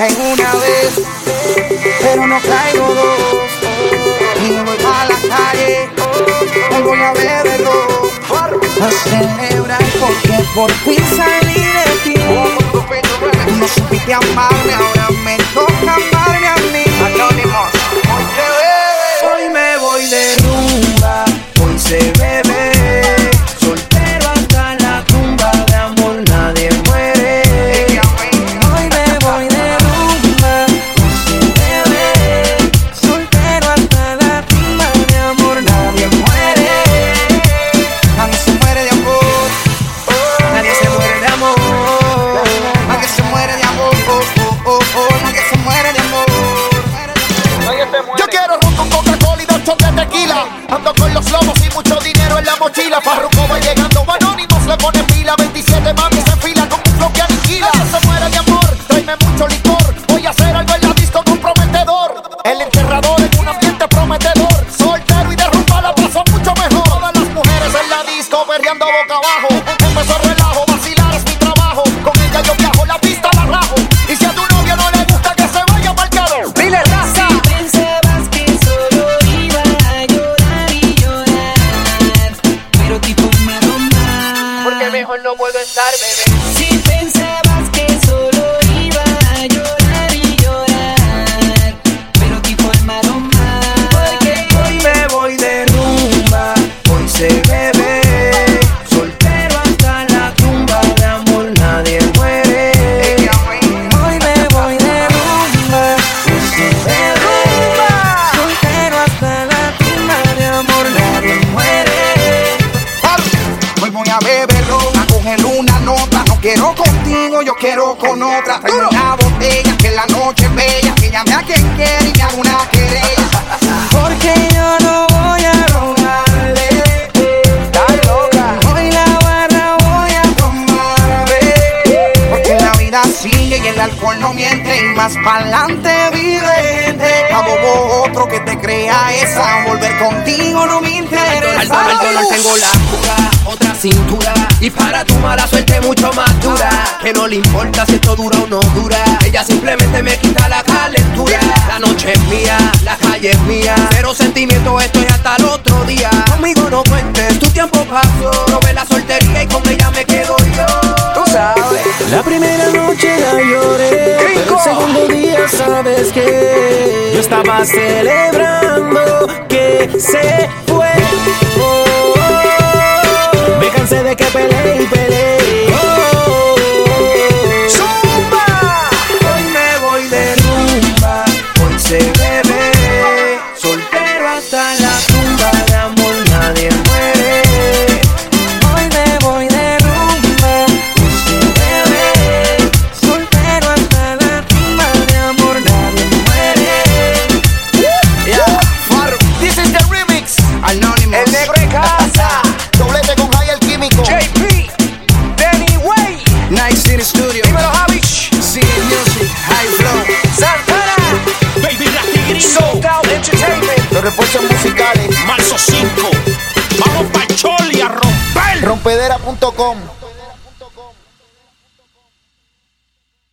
caigo una vez, pero no caigo dos. Y me voy a la calle, hoy voy a beberlo. A celebrar porque por fin salí de ti. No supiste amarme, ahora me toca amarme a mí. Anónimos, mochila. Farruko mejor no puedo estar, bebé. Quiero contigo, yo quiero con otra. Traigo una botella, que la noche es bella. Que llame a quien quiera y me haga una querella. Porque yo no voy a rogarle. Estás loca. Hoy la barra voy a tomarme. Porque la vida sigue y el alcohol no miente. Y más pa'lante vive gente. A bobo otro que te crea esa. Volver contigo no me Dólar, al dólar tengo la cura, otra cintura. Y para tu mala suerte mucho más dura. Que no le importa si esto dura o no dura. Ella simplemente me quita la calentura. La noche es mía, la calle es mía. Cero sentimiento, esto es hasta el otro día. Conmigo no cuentes, tu tiempo pasó. Probé la soltería y con ella me quedo yo. Tú sabes. La primera noche la lloré, pero el segundo día sabes que yo estaba celebrando que se musicales.